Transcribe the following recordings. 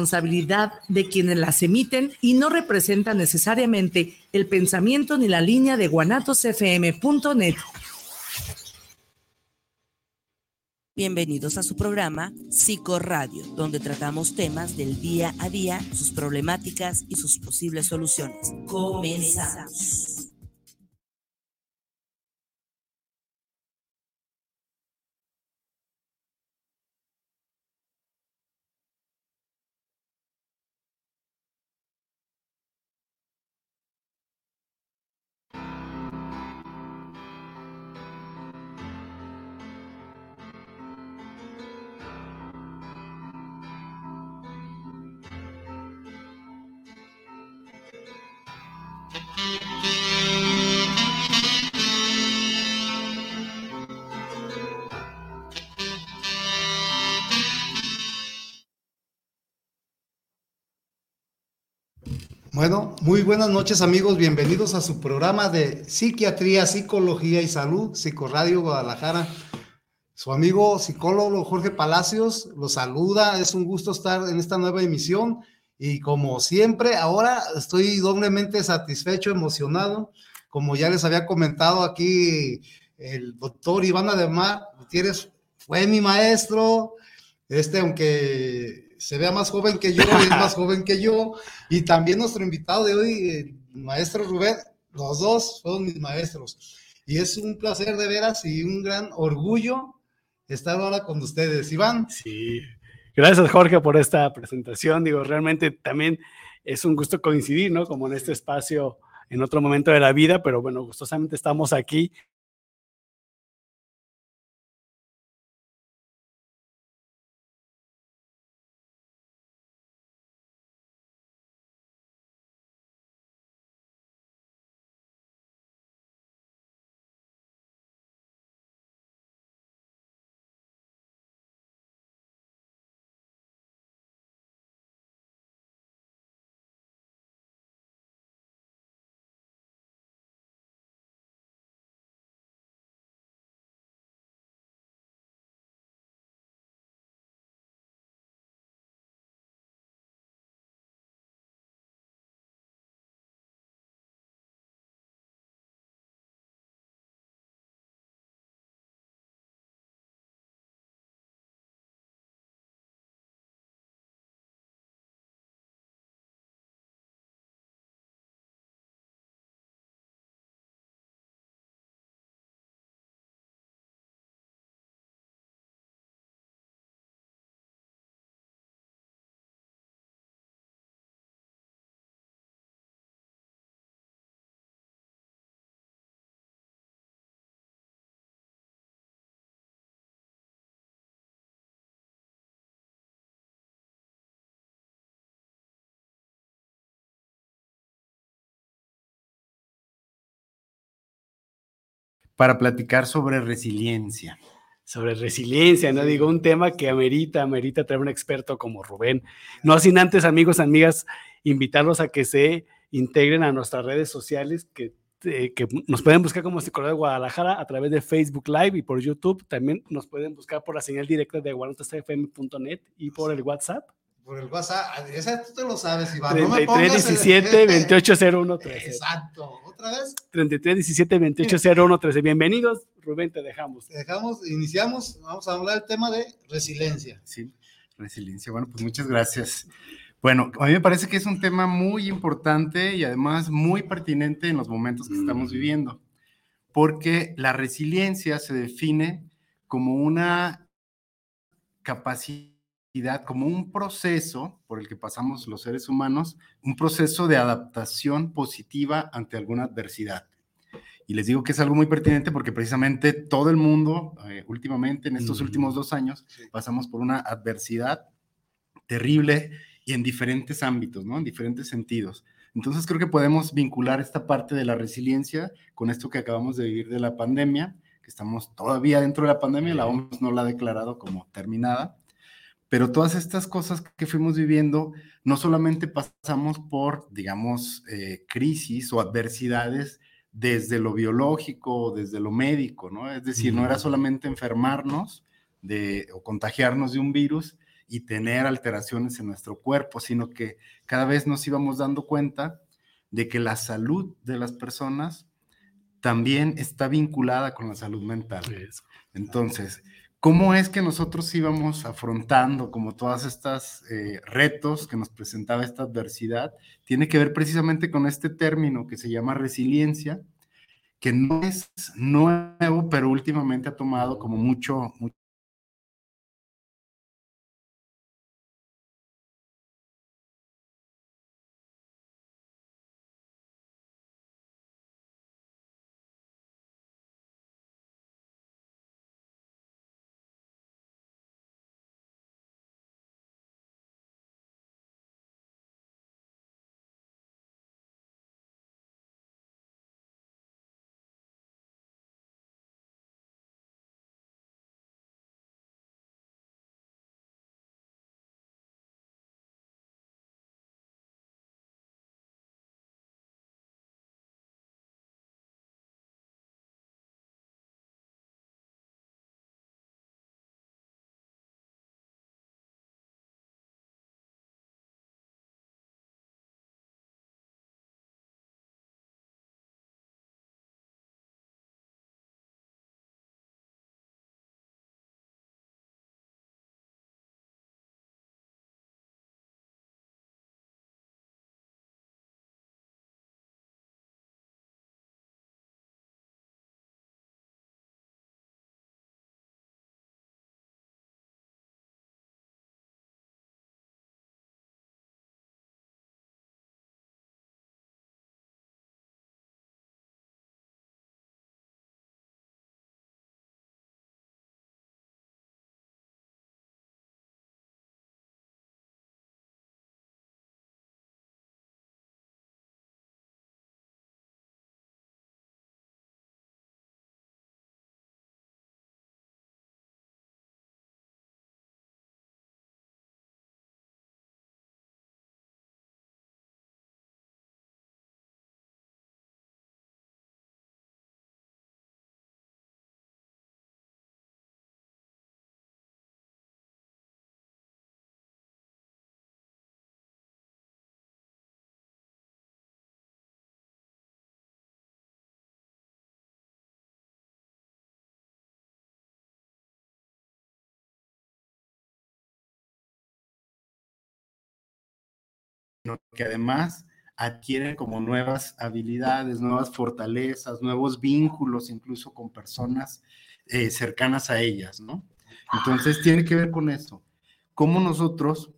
responsabilidad de quienes las emiten y no representan necesariamente el pensamiento ni la línea de guanatosfm.net. Bienvenidos a su programa Psicoradio, donde tratamos temas del día a día, sus problemáticas y sus posibles soluciones. Comenzamos. Bueno, muy buenas noches amigos, bienvenidos a su programa de Psiquiatría, Psicología y Salud, Psicoradio Guadalajara. Su amigo psicólogo Jorge Palacios los saluda, es un gusto estar en esta nueva emisión y como siempre, ahora estoy doblemente satisfecho, emocionado. Como ya les había comentado aquí, el doctor Iván Ademar Gutiérrez fue mi maestro, este, aunque se vea más joven que yo, es más joven que yo. Y también nuestro invitado de hoy, el maestro Rubén, los dos son mis maestros. Y es un placer de veras y un gran orgullo estar ahora con ustedes. Iván. Sí, gracias Jorge por esta presentación. Digo, realmente también es un gusto coincidir, ¿no? Como en este espacio en otro momento de la vida, pero bueno, gustosamente estamos aquí para platicar sobre resiliencia. Sobre resiliencia, ¿no? Digo, un tema que amerita, amerita traer un experto como Rubén. No sin antes, amigos, amigas, invitarlos a que se integren a nuestras redes sociales, que, eh, que nos pueden buscar como Psicología de Guadalajara a través de Facebook Live y por YouTube. También nos pueden buscar por la señal directa de guanatosfm.net y por el WhatsApp por el WhatsApp. Esa tú te lo sabes, Iván. 33 17 28 13. Exacto. ¿Otra vez? 33 17 28 13. Bienvenidos, Rubén, te dejamos. Te dejamos, iniciamos. Vamos a hablar del tema de resiliencia. Sí, resiliencia. Bueno, pues muchas gracias. Bueno, a mí me parece que es un tema muy importante y además muy pertinente en los momentos que estamos mm. viviendo, porque la resiliencia se define como una capacidad como un proceso por el que pasamos los seres humanos, un proceso de adaptación positiva ante alguna adversidad. Y les digo que es algo muy pertinente porque precisamente todo el mundo, eh, últimamente, en estos últimos dos años, pasamos por una adversidad terrible y en diferentes ámbitos, ¿no? En diferentes sentidos. Entonces creo que podemos vincular esta parte de la resiliencia con esto que acabamos de vivir de la pandemia, que estamos todavía dentro de la pandemia, la OMS no la ha declarado como terminada, pero todas estas cosas que fuimos viviendo, no solamente pasamos por, digamos, eh, crisis o adversidades desde lo biológico o desde lo médico, ¿no? Es decir, no era solamente enfermarnos de, o contagiarnos de un virus y tener alteraciones en nuestro cuerpo, sino que cada vez nos íbamos dando cuenta de que la salud de las personas también está vinculada con la salud mental. Entonces, ¿cómo es que nosotros íbamos afrontando como todas estas eh, retos que nos presentaba esta adversidad? Tiene que ver precisamente con este término que se llama resiliencia, que no es nuevo, pero últimamente ha tomado como mucho, mucho que además adquieren como nuevas habilidades, nuevas fortalezas, nuevos vínculos, incluso con personas eh, cercanas a ellas, ¿no? Entonces tiene que ver con eso. Cómo nosotros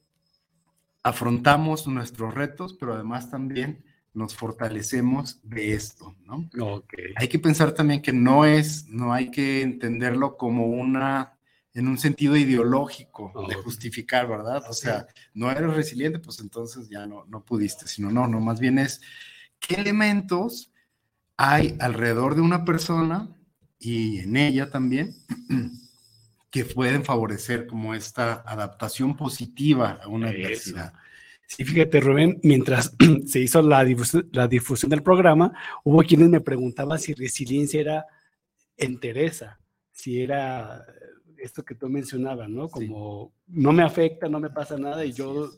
afrontamos nuestros retos, pero además también nos fortalecemos de esto, ¿no? Okay. Hay que pensar también que no es, no hay que entenderlo como una en un sentido ideológico de justificar, ¿verdad? O sea, no eres resiliente, pues entonces ya no, no pudiste, sino no, no, más bien es qué elementos hay alrededor de una persona y en ella también que pueden favorecer como esta adaptación positiva a una adversidad. Sí, fíjate, Rubén, mientras se hizo la difusión, la difusión del programa, hubo quienes me preguntaban si resiliencia era entereza, si era esto que tú mencionabas, ¿no? Como no me afecta, no me pasa nada y yo,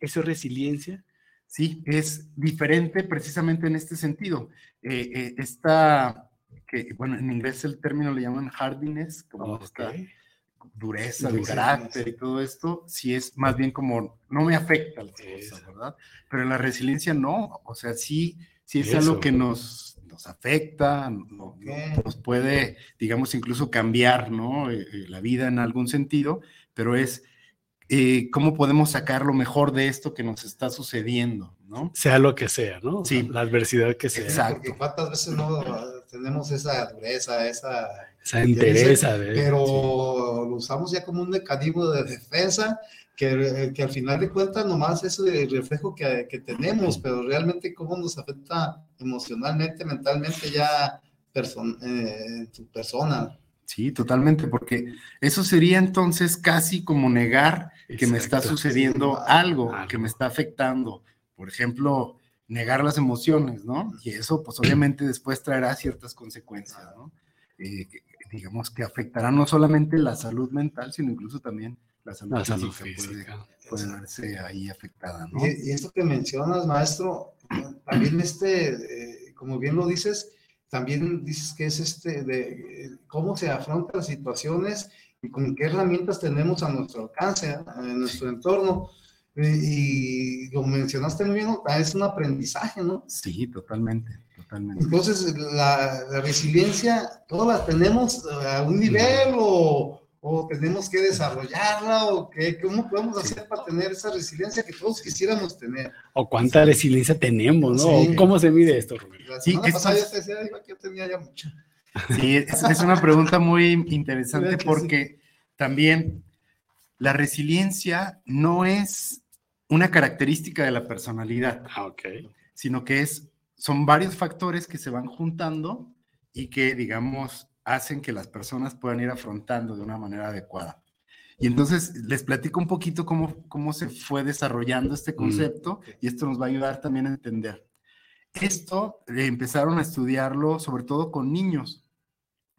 ¿eso es resiliencia? Sí, es diferente precisamente en este sentido. Eh, eh, esta, que, bueno, en inglés el término le llaman hardiness, como esta dureza de carácter y todo esto, sí es más bien como, no me afecta las cosas, ¿verdad? Pero la resiliencia no, o sea, sí, sí es algo que nos nos afecta, nos puede, digamos, incluso cambiar ¿no? Eh, eh, la vida en algún sentido, pero es eh, cómo podemos sacar lo mejor de esto que nos está sucediendo, ¿no? Sea lo que sea, ¿no? Sí. La adversidad que sea. Exacto. Porque cuántas veces no tenemos esa dureza, esa... Esa interesa. Pero lo usamos ya como un mecanismo de defensa que, que, al final de cuentas nomás es el reflejo que, que, tenemos, pero realmente cómo nos afecta emocionalmente, mentalmente ya person, eh, tu persona. Sí, totalmente, porque eso sería entonces casi como negar que me está sucediendo algo, que me está afectando. Por ejemplo, negar las emociones, ¿no? Y eso pues obviamente después traerá ciertas consecuencias, ¿no? Eh, digamos que afectará no solamente la salud mental, sino incluso también la salud, física, Puede, verse ahí afectada. ¿no? Y, esto que mencionas, maestro, también este, eh, como bien lo dices, también dices que es este de cómo se afrontan las situaciones y con qué herramientas tenemos a nuestro alcance, en nuestro entorno. Y, lo mencionaste muy bien, es un aprendizaje, ¿no? Sí, totalmente, totalmente. Entonces, la, la resiliencia, ¿todas la tenemos a un nivel o, o tenemos que desarrollarla o qué, cómo podemos hacer para tener esa resiliencia que todos quisiéramos tener. O cuánta resiliencia tenemos, ¿no? ¿Cómo se mide esto, Rubén? sí, pasada ya te decía que yo tenía ya mucha. Sí, es, una pregunta muy interesante porque también la resiliencia no es una característica de la personalidad, ah, okay. sino que es, son varios factores que se van juntando y que, digamos, hacen que las personas puedan ir afrontando de una manera adecuada. Y entonces les platico un poquito cómo, cómo se fue desarrollando este mm, concepto y esto nos va a ayudar también a entender. Esto eh, empezaron a estudiarlo sobre todo con niños,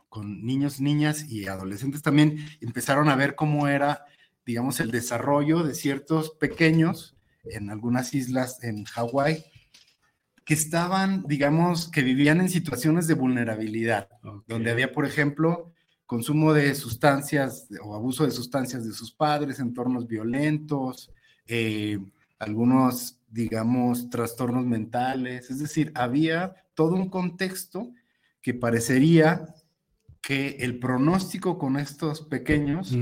con niños, niñas y adolescentes también. Empezaron a ver cómo era, digamos, el desarrollo de ciertos pequeños en algunas islas en Hawái que estaban, digamos, que vivían en situaciones de vulnerabilidad, donde había, por ejemplo, consumo de sustancias o abuso de sustancias de sus padres, entornos violentos, eh, algunos, digamos, trastornos mentales, es decir, había todo un contexto que parecería que el pronóstico con estos pequeños,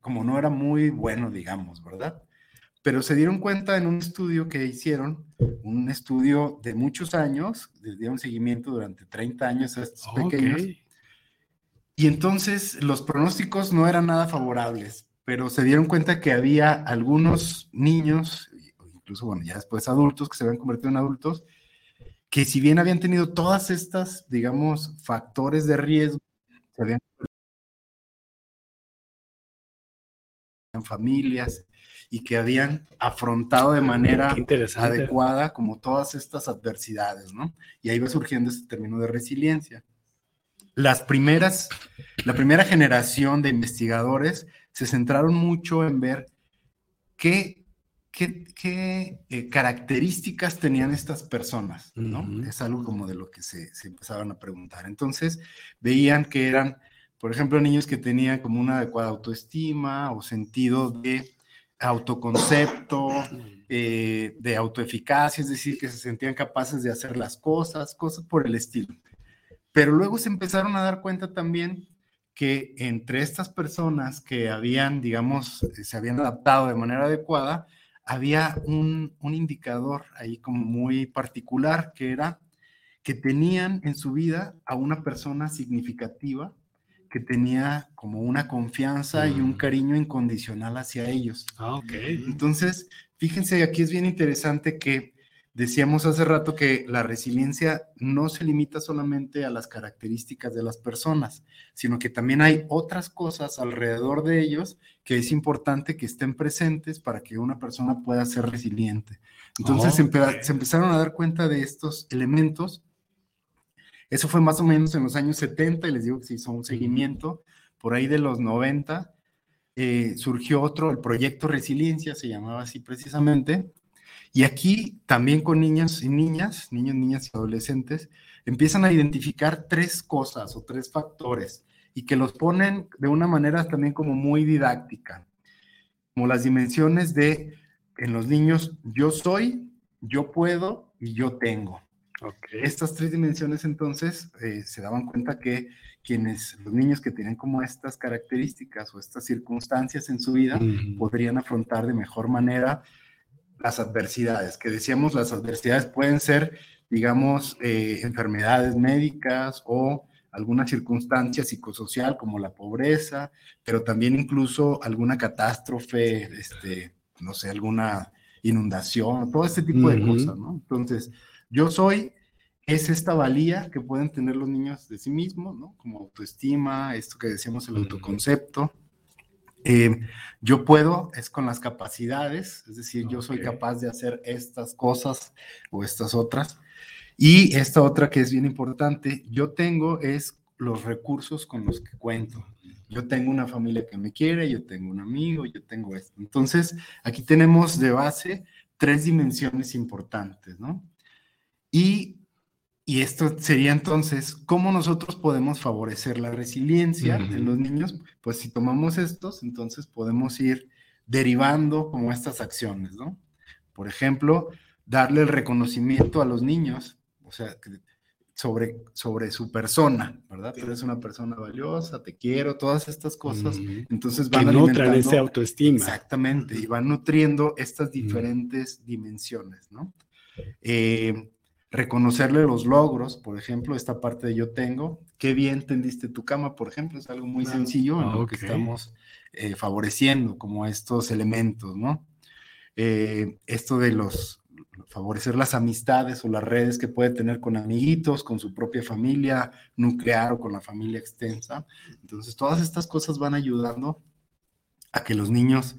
como no era muy bueno, digamos, ¿verdad? Pero se dieron cuenta en un estudio que hicieron, un estudio de muchos años, les dieron seguimiento durante 30 años a estos pequeños, y entonces los pronósticos no eran nada favorables, pero se dieron cuenta que había algunos niños, incluso, bueno, ya después adultos, que se habían convertido en adultos, que si bien habían tenido todas estas, digamos, factores de riesgo, se habían en familias, y que habían afrontado de manera adecuada como todas estas adversidades, ¿no? Y ahí va surgiendo este término de resiliencia. Las primeras, la primera generación de investigadores se centraron mucho en ver qué, qué, eh, características tenían estas personas, ¿no? Es algo como de lo que se, se empezaban a preguntar. Entonces, veían que eran, por ejemplo, niños que tenían como una adecuada autoestima o sentido de autoconcepto, eh, de autoeficacia, es decir, que se sentían capaces de hacer las cosas, cosas por el estilo. Pero luego se empezaron a dar cuenta también que entre estas personas que habían, digamos, se habían adaptado de manera adecuada, había un, un indicador ahí como muy particular que era que tenían en su vida a una persona significativa que tenía como una confianza y un mm. cariño incondicional hacia ellos. Ah, ok. Entonces, fíjense, aquí es bien interesante que decíamos hace rato que la resiliencia no se limita solamente a las características de las personas, sino que también hay otras cosas alrededor de ellos que es importante que estén presentes para que una persona pueda ser resiliente. Entonces se empezaron a dar cuenta de estos elementos eso fue más o menos en los años 70 y les digo que se hizo un seguimiento. Por ahí de los 90 eh, surgió otro, el proyecto Resiliencia, se llamaba así precisamente. Y aquí también con niños y niñas, niños, niñas y adolescentes, empiezan a identificar tres cosas o tres factores y que los ponen de una manera también como muy didáctica, como las dimensiones de en los niños yo soy, yo puedo y yo tengo. Estas tres dimensiones entonces eh, se daban cuenta que quienes, los niños que tienen como estas características o estas circunstancias en su vida, podrían afrontar de mejor manera las adversidades, que decíamos las adversidades pueden ser, digamos, eh, enfermedades médicas o alguna circunstancia psicosocial como la pobreza, pero también incluso alguna catástrofe, este, no sé, alguna inundación, todo este tipo de cosas, ¿no? Entonces, yo soy es esta valía que pueden tener los niños de sí mismos, ¿no? Como autoestima, esto que decíamos, el autoconcepto. Eh, yo puedo, es con las capacidades, es decir, yo soy capaz de hacer estas cosas o estas otras. Y esta otra que es bien importante, yo tengo es los recursos con los que cuento. Yo tengo una familia que me quiere, yo tengo un amigo, yo tengo esto. Entonces, aquí tenemos de base tres dimensiones importantes, ¿no? Y, y esto sería entonces, ¿cómo nosotros podemos favorecer la resiliencia en los niños? Pues si tomamos estos, entonces podemos ir derivando como estas acciones, ¿no? Por ejemplo, darle el reconocimiento a los niños, o sea, sobre, sobre su persona, ¿verdad? Tú eres una persona valiosa, te quiero, todas estas cosas. Entonces van que nutran ese autoestima. Exactamente, y van nutriendo estas diferentes dimensiones, ¿no? Eh, reconocerle los logros, por ejemplo, esta parte de yo tengo, qué bien tendiste tu cama, por ejemplo, es algo muy sencillo en lo que estamos eh, favoreciendo como estos elementos, ¿no? Eh, esto de los favorecer las amistades o las redes que puede tener con amiguitos, con su propia familia nuclear o con la familia extensa. Entonces, todas estas cosas van ayudando a que los niños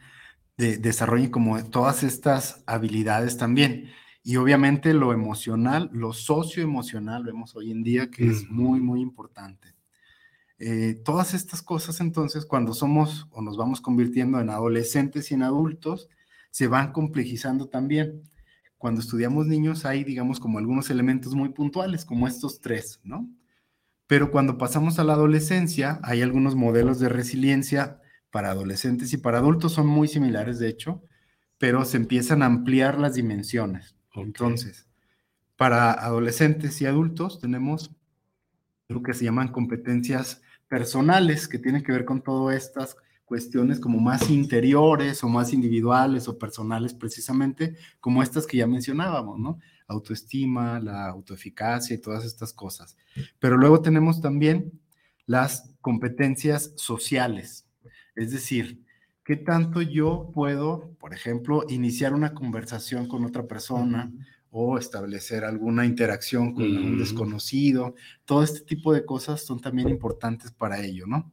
desarrollen como todas estas habilidades también. Y obviamente lo emocional, lo socioemocional, vemos hoy en día que es muy, muy importante. Eh, todas estas cosas entonces, cuando somos o nos vamos convirtiendo en adolescentes y en adultos, se van complejizando también. Cuando estudiamos niños hay, digamos, como algunos elementos muy puntuales, como estos tres, ¿no? Pero cuando pasamos a la adolescencia, hay algunos modelos de resiliencia para adolescentes y para adultos, son muy similares, de hecho, pero se empiezan a ampliar las dimensiones. Entonces, para adolescentes y adultos tenemos lo que se llaman competencias personales, que tienen que ver con todas estas cuestiones como más interiores o más individuales o personales precisamente, como estas que ya mencionábamos, ¿no? Autoestima, la autoeficacia y todas estas cosas. Pero luego tenemos también las competencias sociales, es decir, ¿qué tanto yo puedo, por ejemplo, iniciar una conversación con otra persona o establecer alguna interacción con un desconocido? Todo este tipo de cosas son también importantes para ello, ¿no?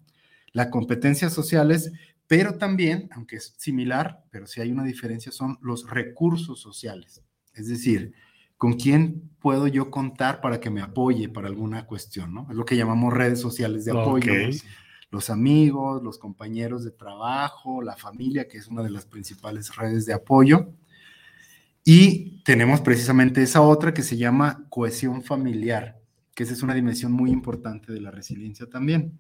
Las competencias sociales, pero también, aunque es similar, pero si hay una diferencia, son los recursos sociales. Es decir, ¿con quién puedo yo contar para que me apoye para alguna cuestión? ¿no? Es lo que llamamos redes sociales de apoyo los amigos, los compañeros de trabajo, la familia, que es una de las principales redes de apoyo. Y tenemos precisamente esa otra que se llama cohesión familiar, que esa es una dimensión muy importante de la resiliencia también,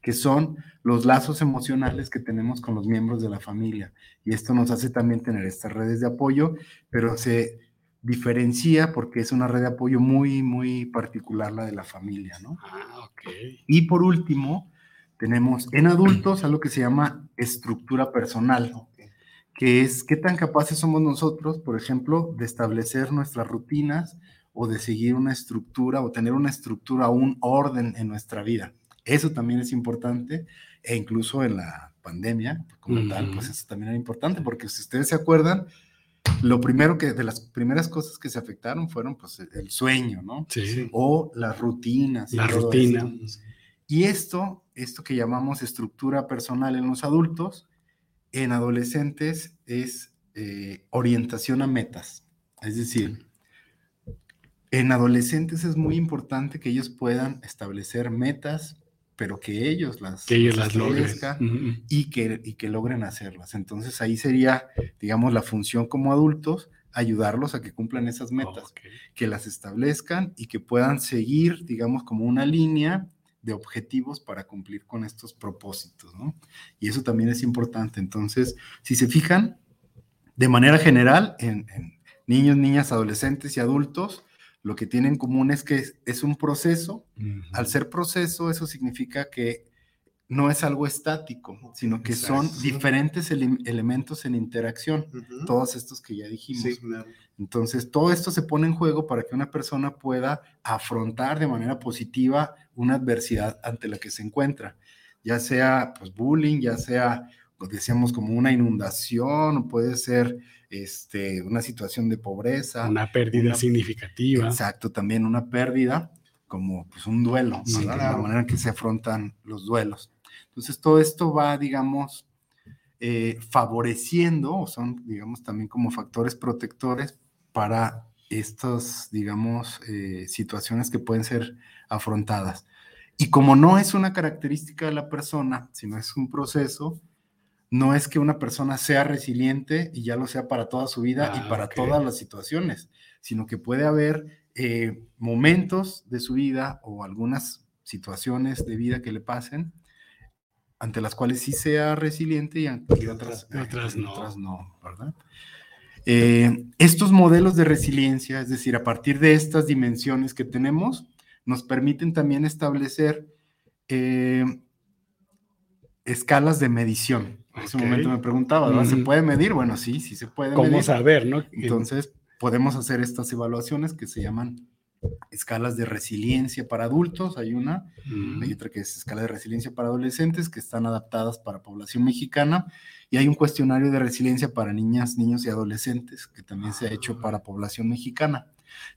que son los lazos emocionales que tenemos con los miembros de la familia. Y esto nos hace también tener estas redes de apoyo, pero se diferencia porque es una red de apoyo muy, muy particular la de la familia, ¿no? Ah, ok. Y por último, tenemos en adultos algo que se llama estructura personal, que es qué tan capaces somos nosotros, por ejemplo, de establecer nuestras rutinas o de seguir una estructura o tener una estructura un orden en nuestra vida. Eso también es importante e incluso en la pandemia como tal, pues eso también era importante porque si ustedes se acuerdan, lo primero que, de las primeras cosas que se afectaron fueron pues el sueño, ¿no? Sí. O las rutinas. La rutina. Y esto, esto que llamamos estructura personal en los adultos, en adolescentes es eh, orientación a metas. Es decir, en adolescentes es muy importante que ellos puedan establecer metas, pero que ellos las, que ellos las logren y, que, y que logren hacerlas. Entonces ahí sería, digamos, la función como adultos, ayudarlos a que cumplan esas metas, que las establezcan y que puedan seguir, digamos, como una línea de objetivos para cumplir con estos propósitos, ¿no? Y eso también es importante. Entonces, si se fijan, de manera general, en, niños, niñas, adolescentes y adultos, lo que tienen en común es que es, un proceso. Al ser proceso, eso significa que no es algo estático, sino que son diferentes elementos en interacción, todos estos que ya dijimos. Entonces, todo esto se pone en juego para que una persona pueda afrontar de manera positiva una adversidad ante la que se encuentra, ya sea pues, bullying, ya sea, lo decíamos, como una inundación, puede ser este, una situación de pobreza. Una pérdida significativa. Exacto, también una pérdida, como pues, un duelo, la manera en que se afrontan los duelos. Entonces, todo esto va, digamos, eh, favoreciendo, o son, digamos, también como factores protectores para estas, digamos, eh, situaciones que pueden ser afrontadas. Y como no es una característica de la persona, sino es un proceso, no es que una persona sea resiliente y ya lo sea para toda su vida y Ah, para todas las situaciones, sino que puede haber eh, momentos de su vida o algunas situaciones de vida que le pasen ante las cuales sí sea resiliente y ante otras, eh, no. otras no, ¿verdad? Eh, estos modelos de resiliencia, es decir, a partir de estas dimensiones que tenemos, nos permiten también establecer eh, escalas de medición. En ese momento me preguntaba, ¿verdad? ¿se puede medir? Bueno, sí, sí se puede ¿Cómo medir. saber, no? Entonces, podemos hacer estas evaluaciones que se llaman escalas de resiliencia para adultos, hay una, Mm, hay otra que es escala de resiliencia para adolescentes, que están adaptadas para población mexicana, y hay un cuestionario de resiliencia para niñas, niños y adolescentes, que también se ha hecho para población mexicana.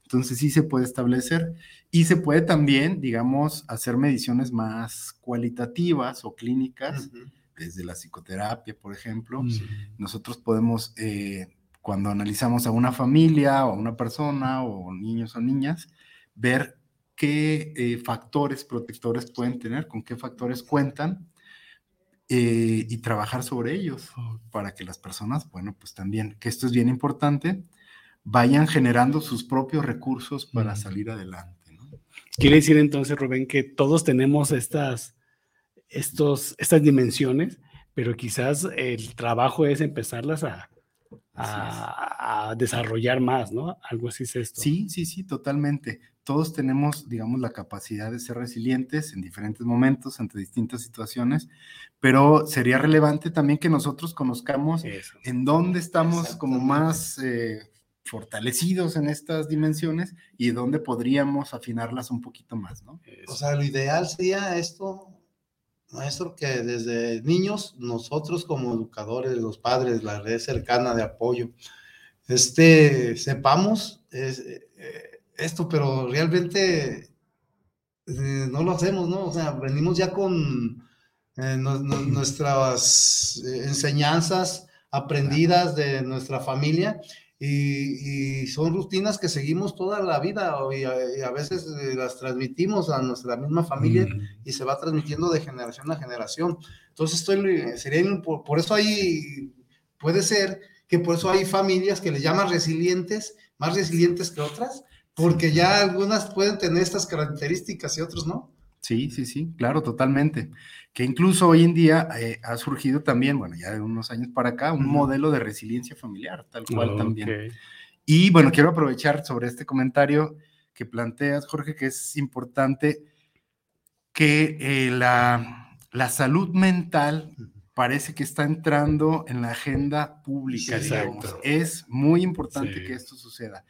Entonces sí se puede establecer y se puede también, digamos, hacer mediciones más cualitativas o clínicas, desde la psicoterapia, por ejemplo. Nosotros podemos, eh, cuando analizamos a una familia o a una persona o niños o niñas, ver qué eh, factores protectores pueden tener, con qué factores cuentan eh, y trabajar sobre ellos para que las personas, bueno, pues también, que esto es bien importante, vayan generando sus propios recursos para salir adelante. ¿no? Quiere decir entonces, Rubén, que todos tenemos estas, estos, estas dimensiones, pero quizás el trabajo es empezarlas a, a- a desarrollar más, ¿no? Algo así es esto. Sí, sí, sí, totalmente. Todos tenemos, digamos, la capacidad de ser resilientes en diferentes momentos, ante distintas situaciones, pero sería relevante también que nosotros conozcamos Eso. en dónde estamos como más eh, fortalecidos en estas dimensiones y dónde podríamos afinarlas un poquito más, ¿no? eso. O sea, lo ideal sería esto, maestro, que desde niños, nosotros como educadores, los padres, la red cercana de apoyo, este, sepamos es- eh, esto, pero realmente eh, no lo hacemos, ¿no? O sea, venimos ya con eh, nu- nu- nuestras eh, enseñanzas aprendidas de nuestra familia y, y son rutinas que seguimos toda la vida y a, y a veces eh, las transmitimos a nuestra misma familia y se va transmitiendo de generación a generación. Entonces, estoy, sería, in- por, por eso hay, puede ser que por eso hay familias que le llaman resilientes, más resilientes que otras, porque ya algunas pueden tener estas características y otros no. Sí, sí, sí, claro, totalmente. Que incluso hoy en día eh, ha surgido también, bueno, ya de unos años para acá, un modelo de resiliencia familiar, tal cual también. Y bueno, quiero aprovechar sobre este comentario que planteas, Jorge, que es importante que eh, la, la salud mental parece que está entrando en la agenda pública, Sí, digamos. exacto. Es muy importante Sí. que esto suceda.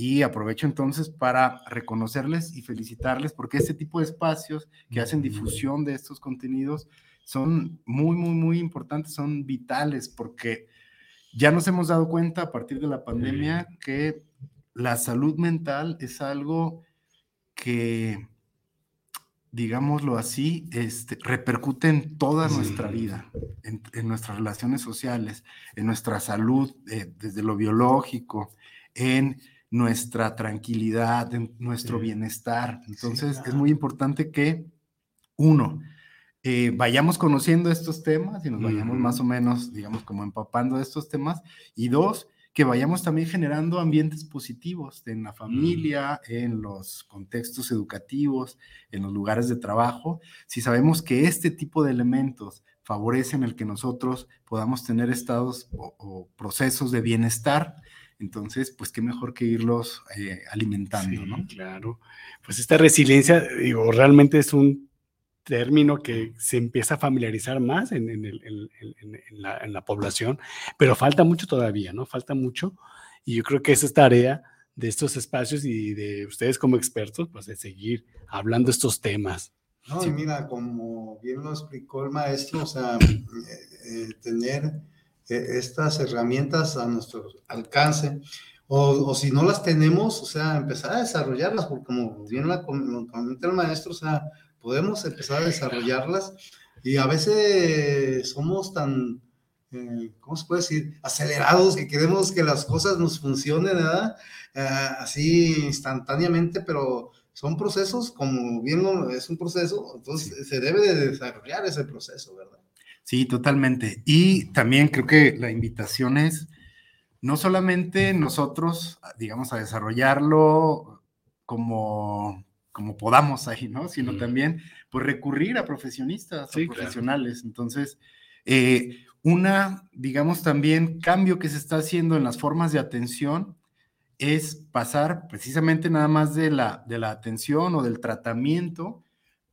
Y aprovecho entonces para reconocerles y felicitarles porque este tipo de espacios que hacen difusión de estos contenidos son muy, muy, muy importantes, son vitales porque ya nos hemos dado cuenta a partir de la pandemia que la salud mental es algo que, digámoslo así, este, repercute en toda nuestra vida, en, en nuestras relaciones sociales, en nuestra salud, eh, desde lo biológico, en nuestra tranquilidad, en nuestro Sí. bienestar. Entonces, es claro. muy importante que, uno, eh, vayamos conociendo estos temas y nos vayamos más o menos, digamos, como empapando de estos temas. Y dos, que vayamos también generando ambientes positivos en la familia, en los contextos educativos, en los lugares de trabajo. Si sabemos que este tipo de elementos favorecen el que nosotros podamos tener estados o, o procesos de bienestar, entonces, pues qué mejor que irlos eh, alimentando, Sí, ¿no? claro. Pues esta resiliencia, digo, realmente es un término que se empieza a familiarizar más en, en el- en- en- en la, en la población, pero falta mucho todavía, ¿no? Falta mucho. Y yo creo que esa es tarea de estos espacios y de ustedes como expertos, pues de seguir hablando estos temas. No, Sí. y mira, como bien lo explicó el maestro, o sea, eh, eh, tener estas herramientas a nuestro alcance, o, o si no las tenemos, o sea, empezar a desarrollarlas, porque como bien la comenta el maestro, o sea, podemos empezar a desarrollarlas y a veces somos tan, eh, ¿cómo se puede decir? Acelerados que queremos que las cosas nos funcionen, ¿verdad? Eh, así instantáneamente, pero son procesos, como bien es un proceso, entonces se debe de desarrollar ese proceso, ¿verdad? Sí, totalmente. Y también creo que la invitación es no solamente nosotros, digamos, a desarrollarlo como, como podamos ahí, ¿no? Sino también, pues, recurrir a profesionistas, a profesionales. Entonces, eh, una, digamos, también cambio que se está haciendo en las formas de atención es pasar precisamente nada más de la, de la atención o del tratamiento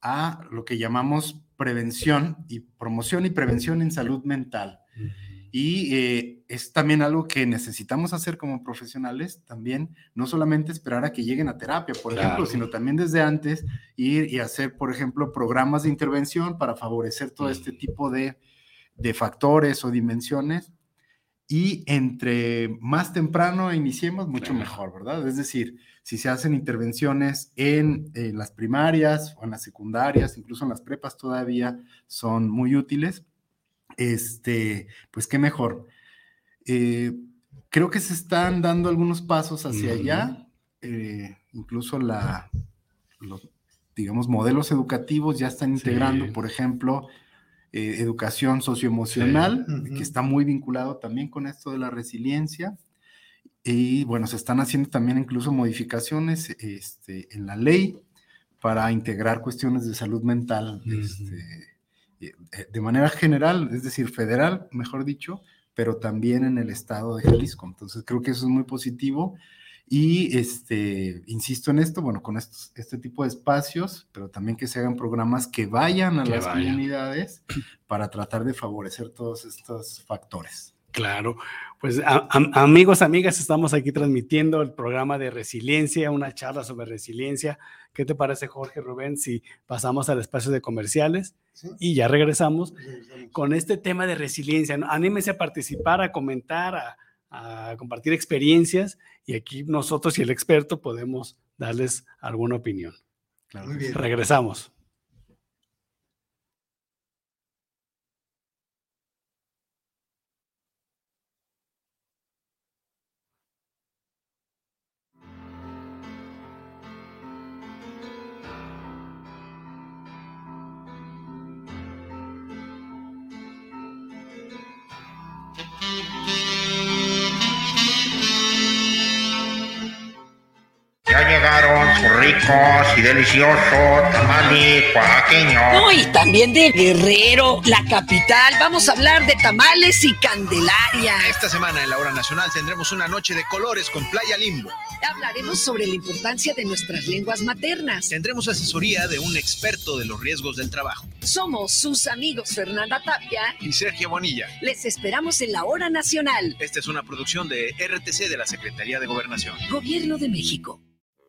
a lo que llamamos prevención y promoción y prevención en salud mental. Y eh, es también algo que necesitamos hacer como profesionales, también no solamente esperar a que lleguen a terapia, por ejemplo, sino también desde antes ir y hacer, por ejemplo, programas de intervención para favorecer todo este tipo de, de factores o dimensiones. Y entre más temprano iniciemos, mucho mejor, ¿verdad? Es decir, si se hacen intervenciones en, las primarias o en las secundarias, incluso en las prepas todavía son muy útiles, este, pues qué mejor. Eh, creo que se están dando algunos pasos hacia allá, eh, incluso la, los, digamos, modelos educativos ya están integrando, por ejemplo, eh, educación socioemocional, que está muy vinculado también con esto de la resiliencia. Y bueno, se están haciendo también incluso modificaciones este, en la ley para integrar cuestiones de salud mental este, eh, de manera general, es decir, federal, mejor dicho, pero también en el estado de Jalisco. Entonces creo que eso es muy positivo y este, insisto en esto, bueno, con estos, este tipo de espacios, pero también que se hagan programas que vayan a las comunidades para tratar de favorecer todos estos factores. Claro, pues amigos, amigas, estamos aquí transmitiendo el programa de resiliencia, una charla sobre resiliencia. ¿Qué te parece, Jorge Rubén, si pasamos al espacio de comerciales y ya regresamos, con este tema de resiliencia? Anímese a participar, a comentar, a, a compartir experiencias y aquí nosotros y el experto podemos darles alguna opinión. Regresamos. Ricos y deliciosos tamales oaxaqueños. No, y también de Guerrero, la capital. Vamos a hablar de tamales y candelaria. Esta semana en la hora nacional tendremos una noche de colores con Playa Limbo. Hablaremos sobre la importancia de nuestras lenguas maternas. Tendremos asesoría de un experto de los riesgos del trabajo. Somos sus amigos Fernanda Tapia y Sergio Bonilla. Les esperamos en la hora nacional. Esta es una producción de RTC de la Secretaría de Gobernación. Gobierno de México.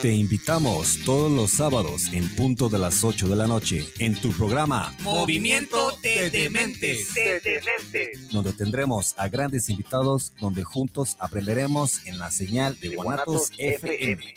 Te invitamos todos los sábados en punto de las 8 de la noche en tu programa Movimiento de Dementes, donde tendremos a grandes invitados donde juntos aprenderemos en la señal de Guanatos FM.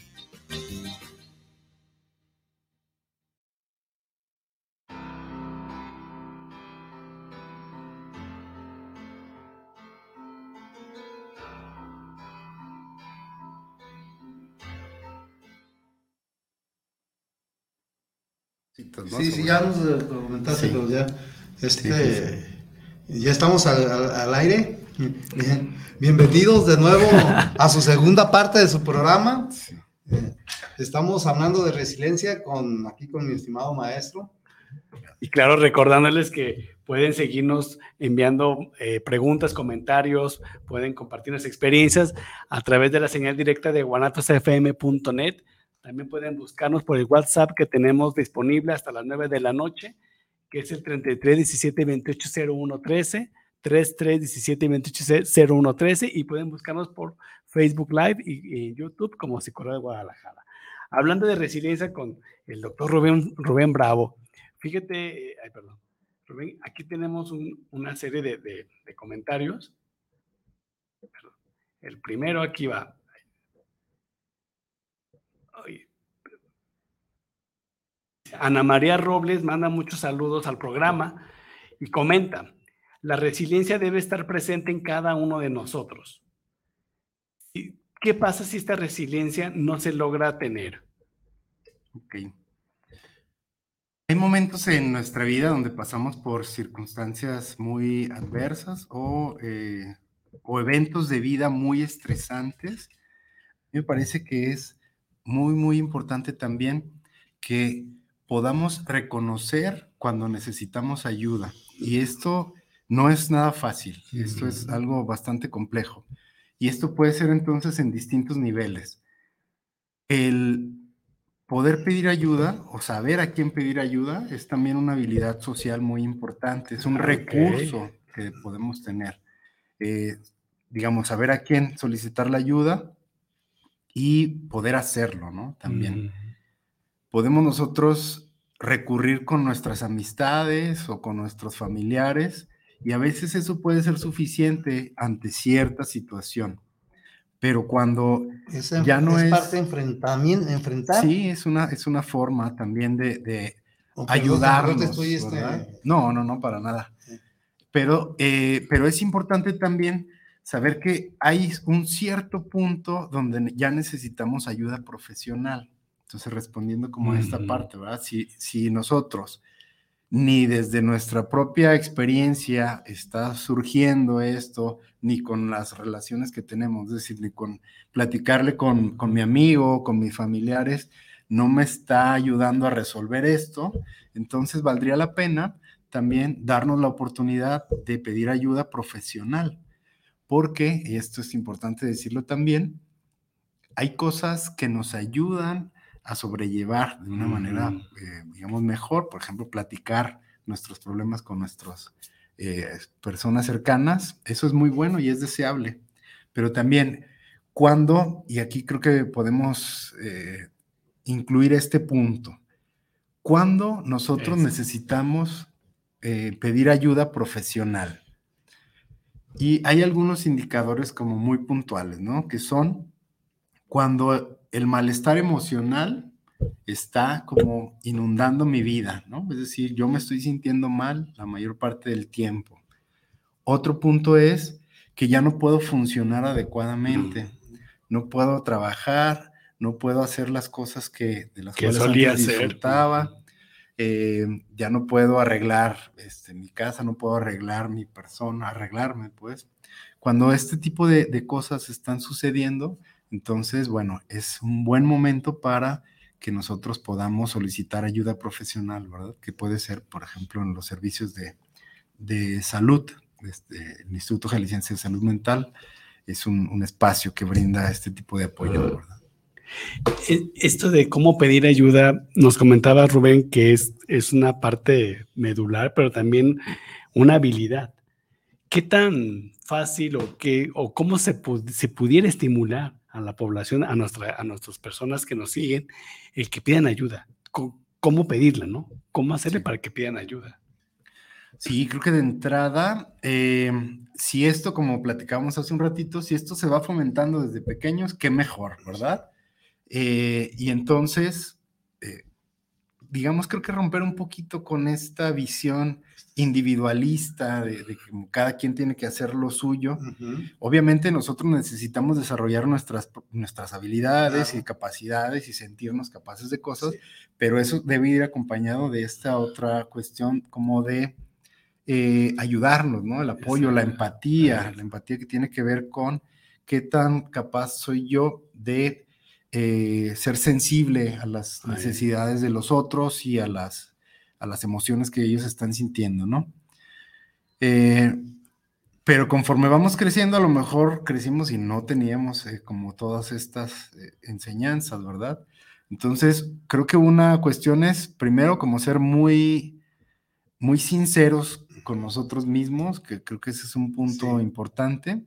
Sí, sí, ya nos comentaste, pero ya, este, ya estamos al, aire. Bienvenidos de nuevo a su segunda parte de su programa. Estamos hablando de resiliencia con aquí con mi estimado maestro. Y claro, recordándoles que pueden seguirnos enviando eh, preguntas, comentarios, pueden compartir las experiencias a través de la señal directa de guanatosfm.net también pueden buscarnos por el WhatsApp que tenemos disponible hasta las 9 de la noche, que es el 33 17 28 01 13, 33 17 28 01 13, y pueden buscarnos por Facebook Live y, YouTube como Psicólogo de Guadalajara. Hablando de resiliencia con el doctor Rubén, Rubén Bravo, fíjate, ay, perdón, Rubén, aquí tenemos una serie de, de comentarios. El primero aquí va. Ana María Robles manda muchos saludos al programa y comenta, la resiliencia debe estar presente en cada uno de nosotros. ¿Qué pasa si esta resiliencia no se logra tener? Ok. Hay momentos en nuestra vida donde pasamos por circunstancias muy adversas o, eh, o eventos de vida muy estresantes. Me parece que es muy, muy importante también que podamos reconocer cuando necesitamos ayuda. Y esto no es nada fácil, esto es algo bastante complejo. Y esto puede ser entonces en distintos niveles. El poder pedir ayuda o saber a quién pedir ayuda es también una habilidad social muy importante, es un recurso que podemos tener. Eh, digamos, saber a quién solicitar la ayuda y poder hacerlo, ¿no? También. Podemos nosotros recurrir con nuestras amistades o con nuestros familiares y a veces eso puede ser suficiente ante cierta situación. Pero cuando ya no es, es parte de enfrentamiento, enfrentar. Sí, es una, es una forma también de, de ayudarnos. Este no, no, no, para nada. Pero, eh, pero es importante también saber que hay un cierto punto donde ya necesitamos ayuda profesional. Entonces, respondiendo como a esta parte, ¿verdad? Si, si nosotros ni desde nuestra propia experiencia está surgiendo esto, ni con las relaciones que tenemos, es decir, ni con platicarle con, con mi amigo, con mis familiares, no me está ayudando a resolver esto, entonces valdría la pena también darnos la oportunidad de pedir ayuda profesional porque, y esto es importante decirlo también, hay cosas que nos ayudan a sobrellevar de una manera, eh, digamos, mejor, por ejemplo, platicar nuestros problemas con nuestras eh, personas cercanas, eso es muy bueno y es deseable, pero también cuando, y aquí creo que podemos eh, incluir este punto, cuando nosotros necesitamos pedir ayuda profesional. Y hay algunos indicadores como muy puntuales, ¿no? Que son cuando el malestar emocional está como inundando mi vida, ¿no? Es decir, yo me estoy sintiendo mal la mayor parte del tiempo. Otro punto es que ya no puedo funcionar adecuadamente, no puedo trabajar, no puedo hacer las cosas que de las que cuales disfrutaba. Eh, ya no puedo arreglar este, mi casa, no puedo arreglar mi persona, arreglarme, pues. Cuando este tipo de, cosas están sucediendo, entonces, bueno, es un buen momento para que nosotros podamos solicitar ayuda profesional, ¿verdad? Que puede ser, por ejemplo, en los servicios de, de salud, este, el Instituto Jalisciense de Salud Mental es un, un, espacio que brinda este tipo de apoyo, ¿verdad? E, esto de cómo pedir ayuda, nos comentaba Rubén que es, es una parte medular, pero también una habilidad. ¿Qué tan fácil o, qué, o cómo se, se pudiera estimular a la población, a, nuestra, a nuestras personas que nos siguen, el que pidan ayuda? ¿Cómo, pedirla, no? ¿Cómo hacerle para que pidan ayuda? Sí, creo que de entrada, eh, si esto, como platicábamos hace un ratito, si esto se va fomentando desde pequeños, qué mejor, ¿verdad? Eh, y entonces, eh, digamos, creo que romper un poquito con esta visión individualista de, que cada quien tiene que hacer lo suyo. Obviamente nosotros necesitamos desarrollar nuestras, nuestras habilidades y capacidades y sentirnos capaces de cosas, pero eso debe ir acompañado de esta otra cuestión como de eh, ayudarnos, ¿no? El apoyo, la empatía, la empatía que tiene que ver con qué tan capaz soy yo de eh, ser sensible a las necesidades de los otros y a las, a las emociones que ellos están sintiendo, ¿no? Eh, pero conforme vamos creciendo, a lo mejor crecimos y no teníamos eh, como todas estas enseñanzas, ¿verdad? Entonces, creo que una cuestión es, primero, como ser muy, muy sinceros con nosotros mismos, que creo que ese es un punto importante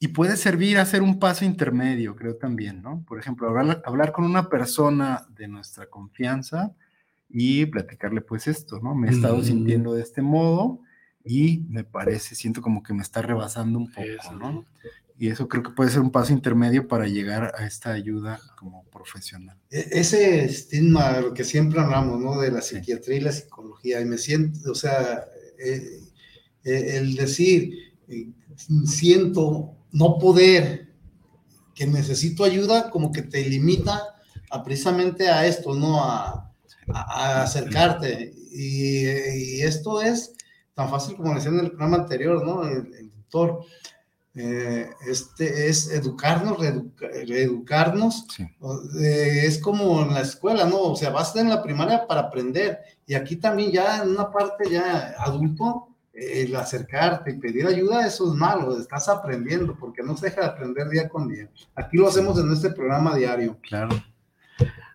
y puede servir a hacer un paso intermedio, creo también, ¿no? Por ejemplo, hablar, con una persona de nuestra confianza y platicarle pues esto, ¿no? Me he estado sintiendo de este modo y me parece, siento como que me está rebasando un poco, ¿no? Y eso creo que puede ser un paso intermedio para llegar a esta ayuda como profesional. E-, ese estigma de lo que siempre hablamos, ¿no? De la psiquiatría y la psicología, y me siento, o sea, eh, eh, el decir, eh, siento no poder, que necesito ayuda, como que te limita a precisamente a esto, ¿no? A, acercarte. Y, esto es tan fácil como decía en el programa anterior, ¿no? El, doctor. Eh, este es educarnos, reeducarnos. Eh, es como en la escuela, ¿no? O sea, vas en la primaria para aprender. Y aquí también ya en una parte ya adulto, el acercarte y pedir ayuda, eso es malo, estás aprendiendo, porque no se deja de aprender día con día. Aquí lo hacemos en este programa diario. Claro.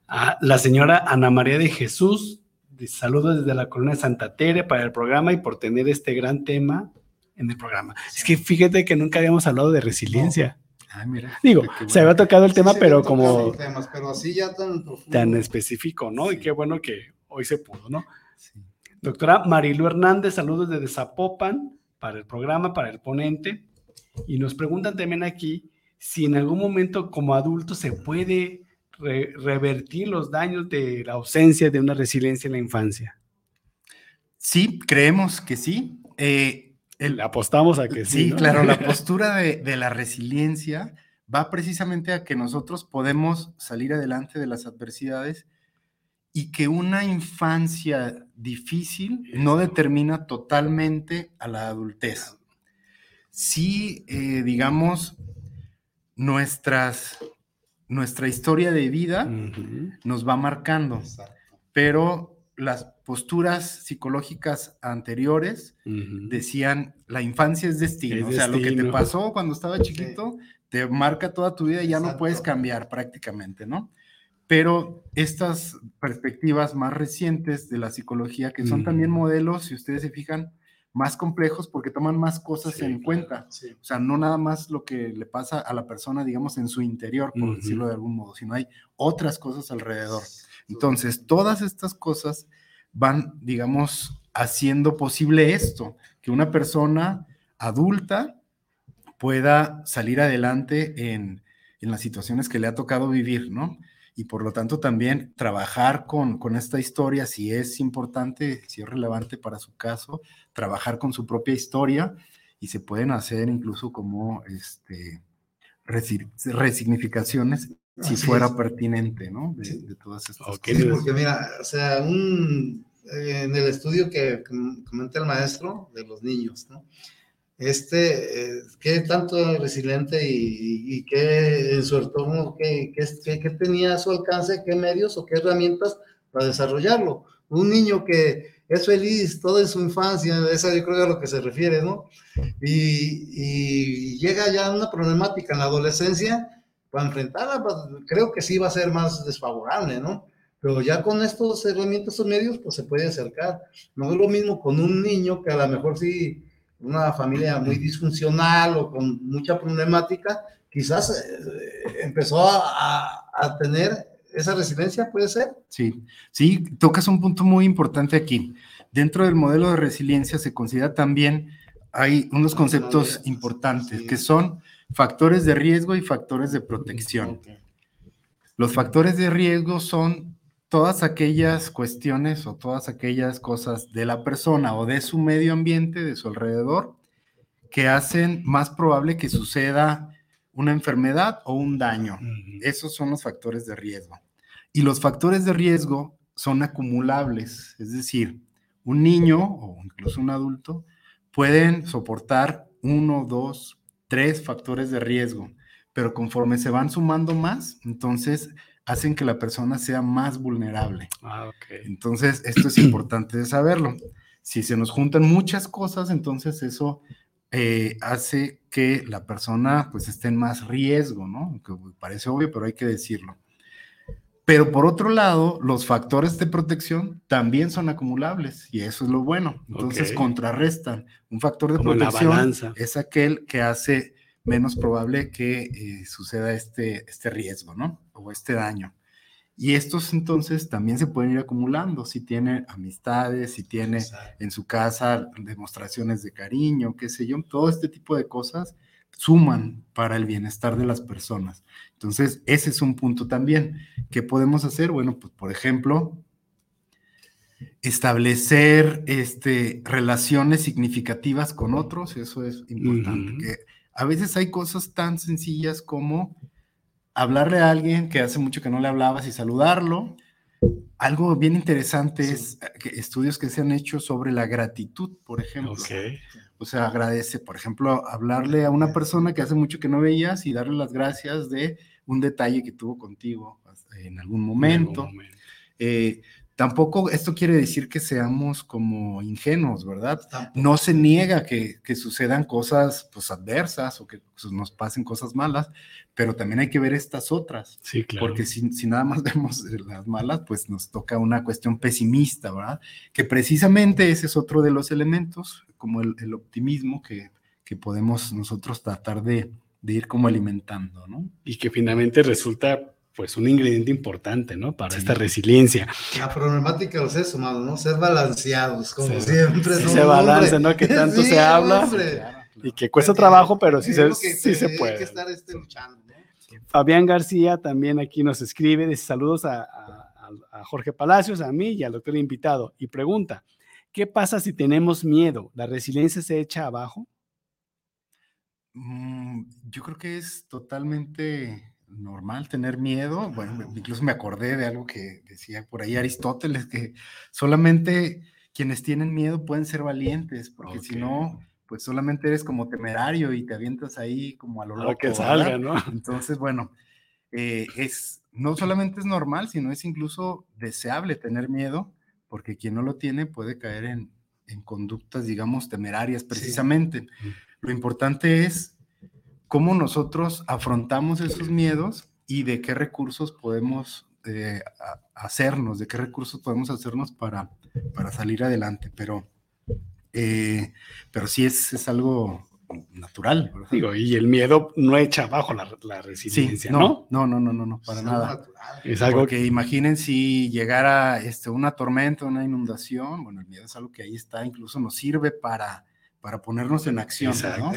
Ah, la señora Ana María de Jesús, saludos desde la colonia Santa Tere para el programa y por tener este gran tema en el programa. Es que fíjate que nunca habíamos hablado de resiliencia. Ah, mira. Digo, se había tocado el tema, pero como... pero así ya tan, tan específico, ¿no? Y qué bueno que hoy se pudo, ¿no? Sí. Doctora Marilu Hernández, saludos desde Zapopan para el programa, para el ponente. Y nos preguntan también aquí si en algún momento como adulto se puede revertir los daños de la ausencia de una resiliencia en la infancia. Sí, creemos que sí. Eh, apostamos a que sí. Sí, claro, la postura de, de la resiliencia va precisamente a que nosotros podemos salir adelante de las adversidades y que una infancia difícil no determina totalmente a la adultez. Sí, eh, digamos, nuestras, nuestra historia de vida nos va marcando, pero las posturas psicológicas anteriores decían, la infancia es destino, o sea, lo que te pasó cuando estaba chiquito te marca toda tu vida y ya no puedes cambiar prácticamente, ¿no? Pero estas perspectivas más recientes de la psicología, que son también modelos, si ustedes se fijan, más complejos porque toman más cosas en cuenta. O sea, no nada más lo que le pasa a la persona, digamos, en su interior, por decirlo de algún modo, sino hay otras cosas alrededor. Entonces, todas estas cosas van, digamos, haciendo posible esto, que una persona adulta pueda salir adelante en, en las situaciones que le ha tocado vivir, ¿no? Y por lo tanto también trabajar con, con esta historia, si es importante, si es relevante para su caso, trabajar con su propia historia y se pueden hacer incluso como este, resignificaciones si fuera pertinente, ¿no? De, todas estas cosas. Sí, porque mira, o sea, un, en el estudio que comenta el maestro de los niños, ¿no? Este, eh, qué tanto resiliente y, y qué en su entorno, qué, qué, qué, tenía a su alcance, qué medios o qué herramientas para desarrollarlo. Un niño que es feliz toda su infancia, esa yo creo que a lo que se refiere, ¿no? Y, y llega ya una problemática en la adolescencia, para enfrentarla, pues, creo que sí va a ser más desfavorable, ¿no? Pero ya con estos herramientas o medios, pues se puede acercar. No es lo mismo con un niño que a lo mejor sí una familia muy disfuncional o con mucha problemática, quizás eh, empezó a, tener esa resiliencia, ¿puede ser? Sí, sí, tocas un punto muy importante aquí. Dentro del modelo de resiliencia se considera también, hay unos conceptos importantes que son factores de riesgo y factores de protección. Los factores de riesgo son todas aquellas cuestiones o todas aquellas cosas de la persona o de su medio ambiente, de su alrededor, que hacen más probable que suceda una enfermedad o un daño. Esos son los factores de riesgo. Y los factores de riesgo son acumulables, es decir, un niño o incluso un adulto pueden soportar uno, dos, tres factores de riesgo, pero conforme se van sumando más, entonces hacen que la persona sea más vulnerable. Ah, entonces, esto es importante de saberlo. Si se nos juntan muchas cosas, entonces eso eh, hace que la persona pues esté en más riesgo, ¿no? Que parece obvio, pero hay que decirlo. Pero por otro lado, los factores de protección también son acumulables y eso es lo bueno. Entonces contrarrestan. Un factor de protección es aquel que hace menos probable que eh, suceda este, este riesgo, ¿no? O este daño. Y estos entonces también se pueden ir acumulando, si tiene amistades, si tiene en su casa demostraciones de cariño, qué sé yo, todo este tipo de cosas suman para el bienestar de las personas. Entonces, ese es un punto también. ¿Qué podemos hacer? Bueno, pues por ejemplo, establecer este, relaciones significativas con otros, eso es importante. que a veces hay cosas tan sencillas como hablarle a alguien que hace mucho que no le hablabas y saludarlo. Algo bien interesante es eh, estudios que se han hecho sobre la gratitud, por ejemplo. O sea, agradece, por ejemplo, hablarle a una persona que hace mucho que no veías y darle las gracias de un detalle que tuvo contigo en algún momento. Eh, tampoco esto quiere decir que seamos como ingenuos, ¿verdad? No se niega que, sucedan cosas pues adversas o que pues, nos pasen cosas malas, pero también hay que ver estas otras. Sí, claro. Porque si, si, nada más vemos las malas, pues nos toca una cuestión pesimista, ¿verdad? Que precisamente ese es otro de los elementos, como el, el optimismo que, que, podemos nosotros tratar de, de ir como alimentando, ¿no? Y que finalmente resulta pues un ingrediente importante, ¿no? Para esta resiliencia. La problemática de los seres humanos, ¿no? Ser balanceados, como siempre. Sí, se balance, ¿no? Que tanto se habla y que cuesta trabajo, pero sí, se, sí se puede. Hay que estar este, luchando, ¿no? Fabián García también aquí nos escribe, dice saludos a, a, Jorge Palacios, a mí y al doctor invitado, y pregunta, ¿qué pasa si tenemos miedo? ¿La resiliencia se echa abajo? Mm, yo creo que es totalmente normal tener miedo. Bueno, incluso me acordé de algo que decía por ahí Aristóteles, que solamente quienes tienen miedo pueden ser valientes, porque si no, pues solamente eres como temerario y te avientas ahí como a lo loco. que salga, ¿no? Entonces, bueno, eh, es, no solamente es normal, sino es incluso deseable tener miedo, porque quien no lo tiene puede caer en, en conductas, digamos, temerarias precisamente. Lo importante es cómo nosotros afrontamos esos miedos y de qué recursos podemos eh, hacernos, de qué recursos podemos hacernos para, para salir adelante. Pero, eh, pero sí es, es algo natural. Digo, y el miedo no echa abajo la, la resiliencia, no, ¿no? No, no, no, no, para nada. Es algo que imaginen si llegara este, una tormenta, una inundación, bueno, el miedo es algo que ahí está, incluso nos sirve para, para ponernos en acción. ¿no?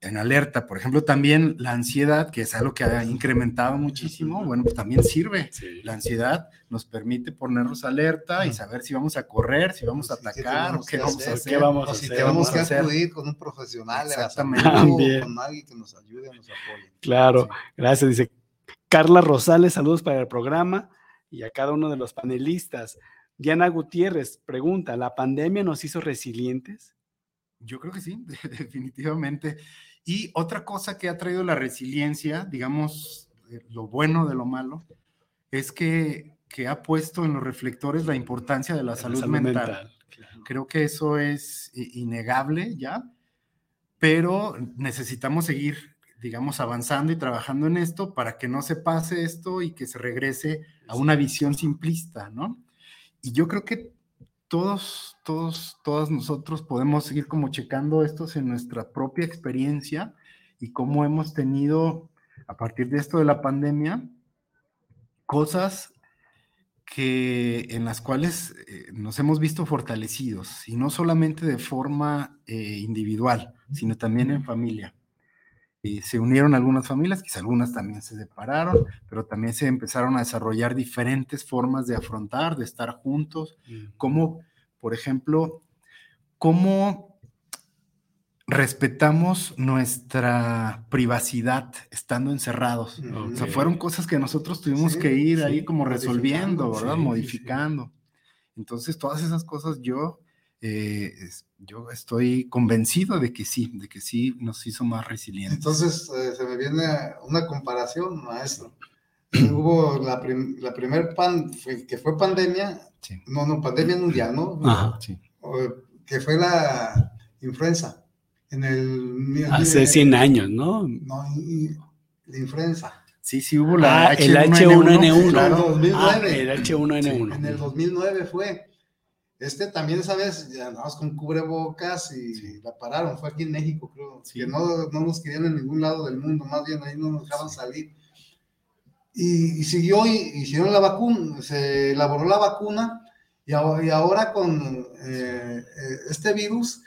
En alerta. Por ejemplo, también la ansiedad, que es algo que ha incrementado muchísimo, bueno, pues también sirve. La ansiedad nos permite ponernos alerta y saber si vamos a correr, si vamos a atacar, o qué vamos a hacer. o si tenemos que acudir con un profesional, Exactamente. con alguien que nos ayude, nos apoye. Claro, gracias. Dice Carla Rosales, saludos para el programa y a cada uno de los panelistas. Diana Gutiérrez pregunta, ¿la pandemia nos hizo resilientes? Yo creo que sí, definitivamente. Y otra cosa que ha traído la resiliencia, digamos, lo bueno de lo malo, es que, que ha puesto en los reflectores la importancia de la, salud, mental. Creo que eso es innegable ya, pero necesitamos seguir, digamos, avanzando y trabajando en esto para que no se pase esto y que se regrese a una visión simplista, ¿no? Y yo creo que todos, todos, todos nosotros podemos seguir como checando estos en nuestra propia experiencia y cómo hemos tenido, a partir de esto de la pandemia, cosas que, en las cuales eh, nos hemos visto fortalecidos, y no solamente de forma eh, individual, sino también en familia. Y se unieron algunas familias, quizás algunas también se separaron, pero también se empezaron a desarrollar diferentes formas de afrontar, de estar juntos, como, por ejemplo, cómo respetamos nuestra privacidad estando encerrados. O sea, fueron cosas que nosotros tuvimos que ir ahí como resolviendo, ¿verdad? Modificando. Entonces, todas esas cosas yo eh, yo estoy convencido de que sí, de que sí nos hizo más resilientes. Entonces, eh, se me viene una comparación, maestro. Hubo la, la primer pan, que fue pandemia, no, no, pandemia mundial, ¿no? sí. Que fue la influenza. En el, Hace 100 años, ¿no? No, la influenza. Sí, sí hubo la ah, H1N1. El H1N1. Claro. Ah, el H1N1. en el 2009 fue. Este también, ¿sabes? Ya andamos con cubrebocas y la pararon. Fue aquí en México, creo. Que no, no, nos querían en ningún lado del mundo, más bien ahí no nos dejaban salir. Y, siguió y hicieron la vacuna, se elaboró la vacuna y, ahora, con eh, eh, este virus,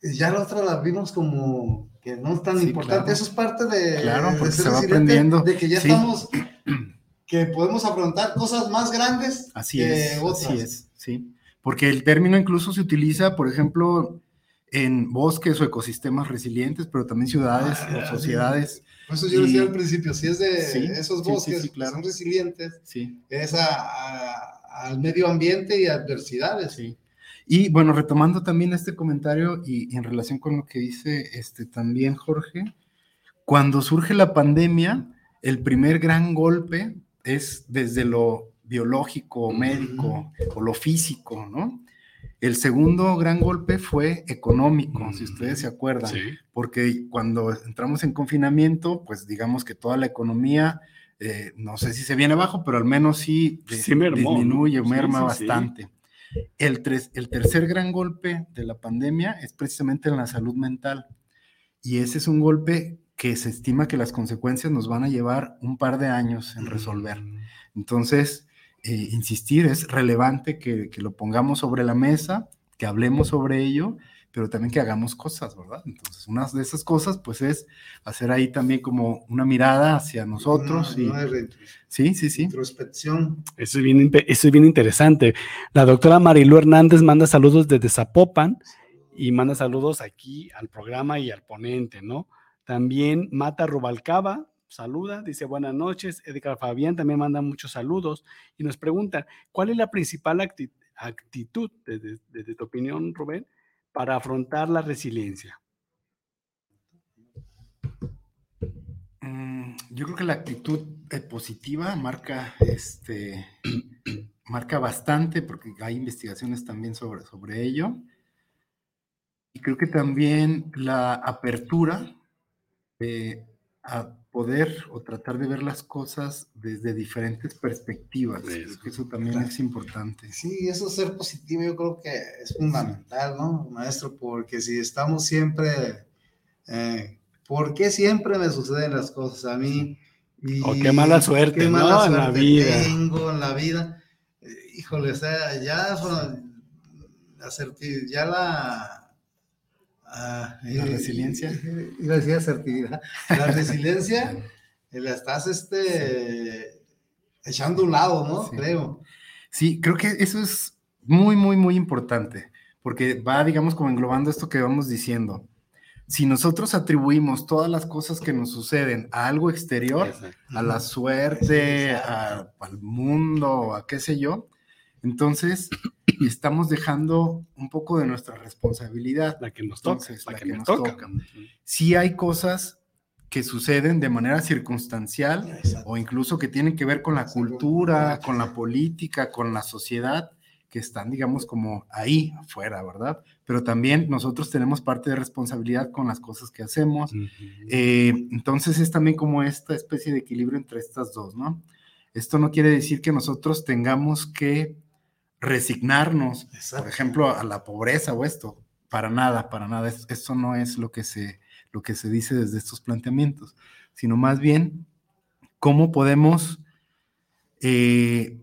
ya la otra la vimos como que no es tan importante. Eso es parte de, claro, porque se va aprendiendo. de que ya estamos, que podemos afrontar cosas más grandes así que es, otras. Así es, sí porque el término incluso se utiliza, por ejemplo, en bosques o ecosistemas resilientes, pero también ciudades o ah, sociedades. eso yo decía al principio, si es de esos bosques que son resilientes, es al medio ambiente y adversidades. Y bueno, retomando también este comentario y, y, en relación con lo que dice este, también Jorge, cuando surge la pandemia, el primer gran golpe es desde lo biológico, médico o lo físico, ¿no? El segundo gran golpe fue económico, si ustedes se acuerdan, porque cuando entramos en confinamiento, pues digamos que toda la economía, eh, no sé si se viene abajo, pero al menos sí, disminuye, merma bastante. El, el tercer gran golpe de la pandemia es precisamente en la salud mental. Y ese es un golpe que se estima que las consecuencias nos van a llevar un par de años en resolver. Entonces, eh, insistir, es relevante que, lo pongamos sobre la mesa, que hablemos sobre ello, pero también que hagamos cosas, ¿verdad? Entonces, una de esas cosas, pues, es hacer ahí también como una mirada hacia nosotros. y, sí, sí, sí. Introspección. Eso es, bien, eso es bien interesante. La doctora Marilu Hernández manda saludos desde Zapopan y manda saludos aquí al programa y al ponente, ¿no? También Mata Rubalcaba saluda, dice buenas noches. Edgar Fabián también manda muchos saludos y nos pregunta, ¿cuál es la principal actitud, desde, tu opinión, Rubén, para afrontar la resiliencia? Mm, yo creo que la actitud eh, positiva marca, este, marca bastante, porque hay investigaciones también sobre, sobre ello. Y creo que también la apertura de a poder o tratar de ver las cosas desde diferentes perspectivas. Eso también es importante. Sí, eso ser positivo yo creo que es fundamental, ¿no, maestro? Porque si estamos siempre, eh, ¿por qué siempre me suceden las cosas a mí? o qué mala suerte, ¿no? en la vida. Tengo en la vida. híjole, o sea, ya, ya la Ah, la resiliencia. Iba a decir asertividad. La resiliencia la estás este, echando a un lado, ¿no? Creo. Sí, creo que eso es muy, muy, muy importante, porque va, digamos, como englobando esto que vamos diciendo. Si nosotros atribuimos todas las cosas que nos suceden a algo exterior, a la suerte, al mundo, a qué sé yo, entonces estamos dejando un poco de nuestra responsabilidad. La que nos toca. la, que, nos toca. Sí hay cosas que suceden de manera circunstancial o incluso que tienen que ver con la cultura, con la política, con la sociedad, que están, digamos, como ahí afuera, ¿verdad? Pero también nosotros tenemos parte de responsabilidad con las cosas que hacemos. Eh, entonces es también como esta especie de equilibrio entre estas dos, ¿no? Esto no quiere decir que nosotros tengamos que resignarnos, por ejemplo, a la pobreza o esto. Para nada, para nada. Eso no es lo que se, lo que se dice desde estos planteamientos, sino más bien cómo podemos eh,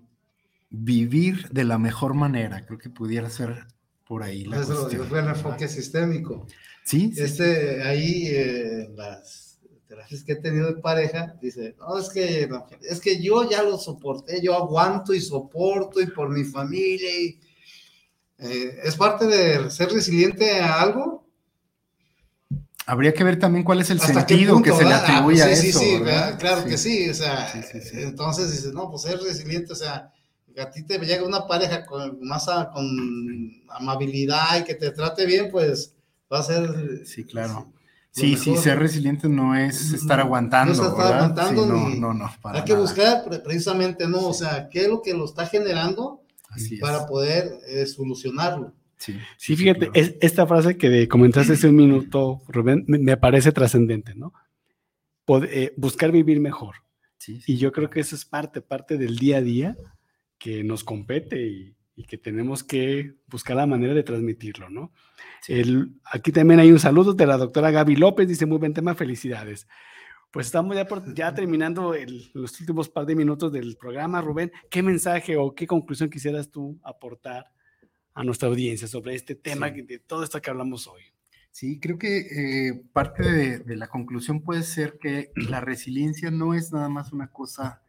vivir de la mejor manera. Creo que pudiera ser por ahí la Eso fue el enfoque sistémico. Sí. Este, ahí eh, las terapias que he tenido de pareja, dice, no, es que, es que yo ya lo soporté, yo aguanto y soporto y por mi familia y eh, es parte de ser resiliente a algo. Habría que ver también cuál es el sentido que se le atribuye a eso. Sí, sí, claro que sí, o sea, entonces dices, no, pues ser resiliente, o sea, a ti te llega una pareja con más con amabilidad y que te trate bien, pues va a ser... Sí, claro. Sí, sí, ser resiliente no es estar aguantando. No es estar aguantando. no, no, no. hay que buscar precisamente, ¿no? O sea, ¿qué es lo que lo está generando para poder eh, solucionarlo? Sí, sí, fíjate, esta frase que comentaste hace un minuto, Rubén, me, parece trascendente, ¿no? Eh, buscar vivir mejor. y yo creo que eso es parte, parte del día a día que nos compete y, que tenemos que buscar la manera de transmitirlo, ¿no? El, aquí también hay un saludo de la doctora Gaby López, dice muy buen tema, felicidades. Pues estamos ya, ya terminando los últimos par de minutos del programa, Rubén. ¿Qué mensaje o qué conclusión quisieras tú aportar a nuestra audiencia sobre este tema, de todo esto que hablamos hoy? Sí, creo que eh, parte de, de, la conclusión puede ser que la resiliencia no es nada más una cosa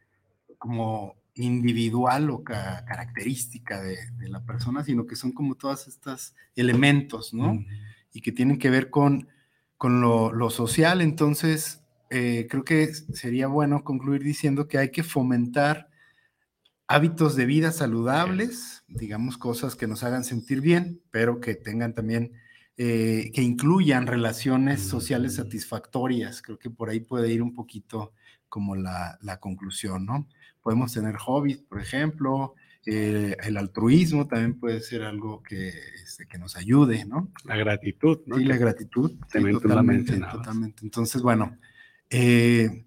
como individual o característica de, la persona, sino que son como todos estos elementos, ¿no? Y que tienen que ver con, con lo, social. Entonces, eh, creo que sería bueno concluir diciendo que hay que fomentar hábitos de vida saludables, digamos cosas que nos hagan sentir bien, pero que tengan también, eh, que incluyan relaciones sociales satisfactorias. Creo que por ahí puede ir un poquito como la, la conclusión, ¿no? Podemos tener hobbies, por ejemplo, eh, el altruismo también puede ser algo que, este, que nos ayude, ¿no? La gratitud, ¿no? Sí, la gratitud. totalmente, totalmente. Entonces, bueno, eh,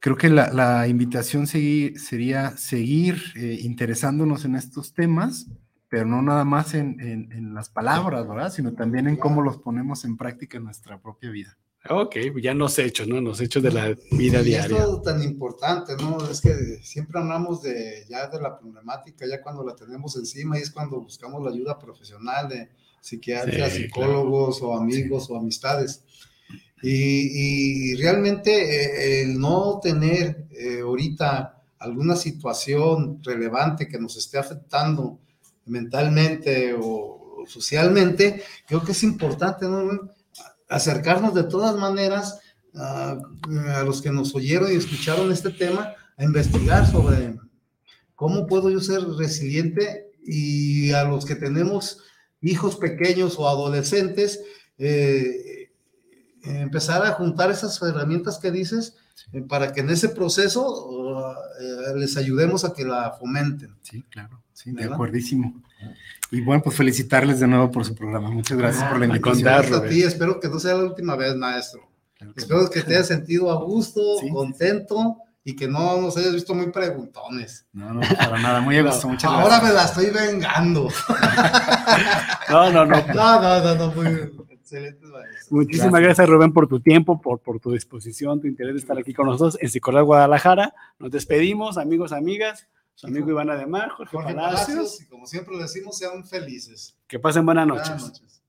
creo que la, invitación sería seguir eh, interesándonos en estos temas, pero no nada más en, en, las palabras, ¿verdad? Sino también en cómo los ponemos en práctica en nuestra propia vida. Ok, ya los hechos, ¿no? Los hechos de la vida diaria. Esto tan importante, ¿no? Es que siempre hablamos de ya de la problemática, ya cuando la tenemos encima y es cuando buscamos la ayuda profesional de psiquiatras, psicólogos o amigos o amistades. Y, realmente eh, el no tener eh, ahorita alguna situación relevante que nos esté afectando mentalmente o socialmente, creo que es importante, ¿no? Acercarnos de todas maneras a, los que nos oyeron y escucharon este tema, a investigar sobre cómo puedo yo ser resiliente y a los que tenemos hijos pequeños o adolescentes, eh, empezar a juntar esas herramientas que dices eh, para que en ese proceso eh, les ayudemos a que la fomenten. Sí, claro, sí, de acuerdísimo. Y bueno, pues felicitarles de nuevo por su programa. Muchas gracias por la ah, invitación. Gracias a ti, espero que no sea la última vez, maestro. espero que te hayas sentido a gusto, contento y que no nos hayas visto muy preguntones. No, no, para nada, muy a gusto, muchas gracias. Ahora me la estoy vengando. no, no, no. No, no, no, no, muy excelente. Muchísimas gracias. Rubén, por tu tiempo, por, por tu disposición, tu interés de estar aquí con nosotros en Psicología Guadalajara. Nos despedimos, amigos, amigas su amigo Iván Ademar, Jorge, Jorge Palacios. Y como siempre decimos, sean felices. Que pasen buenas noches. Buenas noches.